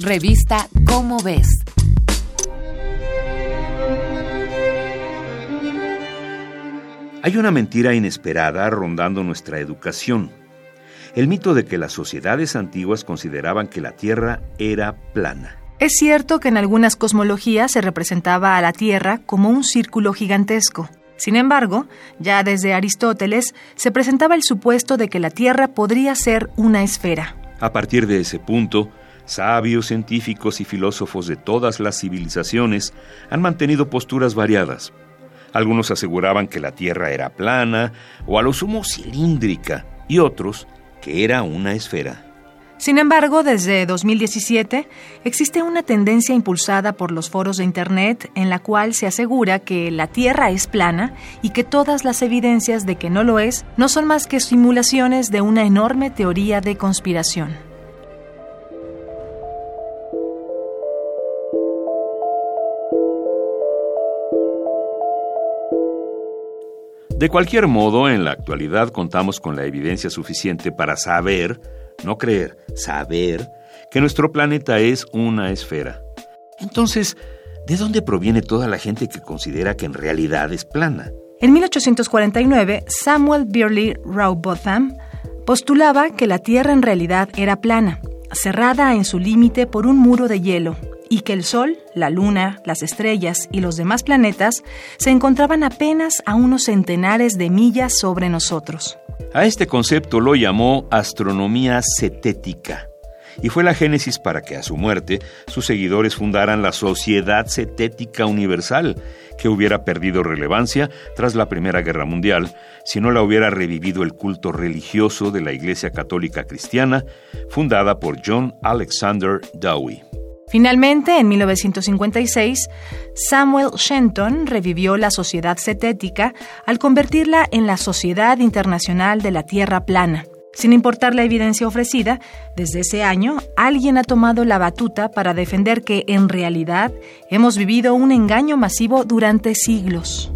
Revista Cómo ves. Hay una mentira inesperada rondando nuestra educación. El mito de que las sociedades antiguas consideraban que la Tierra era plana. Es cierto que en algunas cosmologías se representaba a la Tierra como un círculo gigantesco. Sin embargo, ya desde Aristóteles se presentaba el supuesto de que la Tierra podría ser una esfera. A partir de ese punto, sabios, científicos y filósofos de todas las civilizaciones han mantenido posturas variadas. Algunos aseguraban que la Tierra era plana o a lo sumo cilíndrica y otros que era una esfera. Sin embargo, desde 2017 existe una tendencia impulsada por los foros de Internet en la cual se asegura que la Tierra es plana y que todas las evidencias de que no lo es no son más que simulaciones de una enorme teoría de conspiración. De cualquier modo, en la actualidad contamos con la evidencia suficiente para saber no creer, saber que nuestro planeta es una esfera. Entonces, ¿de dónde proviene toda la gente que considera que en realidad es plana? En 1849, Samuel Birley Rowbotham postulaba que la Tierra en realidad era plana, cerrada en su límite por un muro de hielo, y que el Sol, la Luna, las estrellas y los demás planetas se encontraban apenas a unos centenares de millas sobre nosotros. A este concepto lo llamó astronomía cetética y fue la génesis para que a su muerte sus seguidores fundaran la Sociedad Cetética Universal, que hubiera perdido relevancia tras la Primera Guerra Mundial si no la hubiera revivido el culto religioso de la Iglesia Católica Cristiana, fundada por John Alexander Dowie. Finalmente, en 1956, Samuel Shenton revivió la sociedad cetética al convertirla en la Sociedad Internacional de la Tierra Plana. Sin importar la evidencia ofrecida, desde ese año alguien ha tomado la batuta para defender que, en realidad, hemos vivido un engaño masivo durante siglos.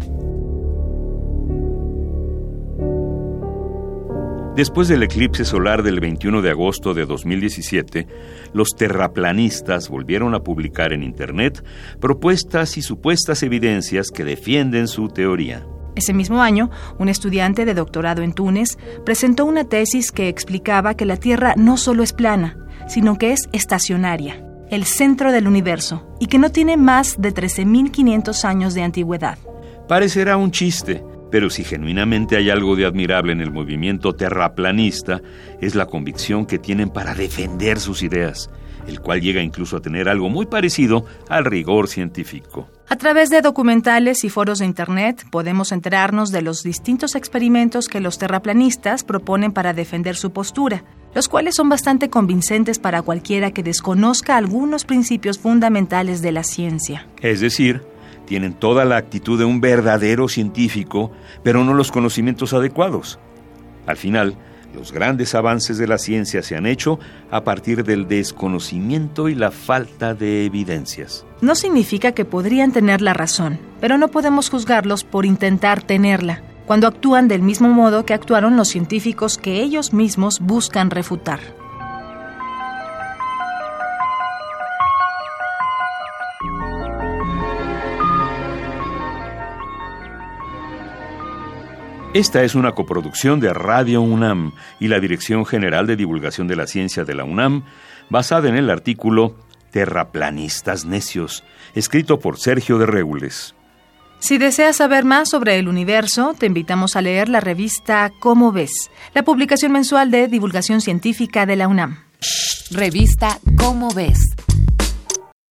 Después del eclipse solar del 21 de agosto de 2017, los terraplanistas volvieron a publicar en Internet propuestas y supuestas evidencias que defienden su teoría. Ese mismo año, un estudiante de doctorado en Túnez presentó una tesis que explicaba que la Tierra no solo es plana, sino que es estacionaria, el centro del universo, y que no tiene más de 13.500 años de antigüedad. Parecerá un chiste, pero si genuinamente hay algo de admirable en el movimiento terraplanista, es la convicción que tienen para defender sus ideas, el cual llega incluso a tener algo muy parecido al rigor científico. A través de documentales y foros de Internet podemos enterarnos de los distintos experimentos que los terraplanistas proponen para defender su postura, los cuales son bastante convincentes para cualquiera que desconozca algunos principios fundamentales de la ciencia. Es decir, tienen toda la actitud de un verdadero científico, pero no los conocimientos adecuados. Al final, los grandes avances de la ciencia se han hecho a partir del desconocimiento y la falta de evidencias. No significa que podrían tener la razón, pero no podemos juzgarlos por intentar tenerla, cuando actúan del mismo modo que actuaron los científicos que ellos mismos buscan refutar. Esta es una coproducción de Radio UNAM y la Dirección General de Divulgación de la Ciencia de la UNAM, basada en el artículo Terraplanistas Necios, escrito por Sergio de Regules. Si deseas saber más sobre el universo, te invitamos a leer la revista Cómo ves, la publicación mensual de divulgación científica de la UNAM. Revista Cómo ves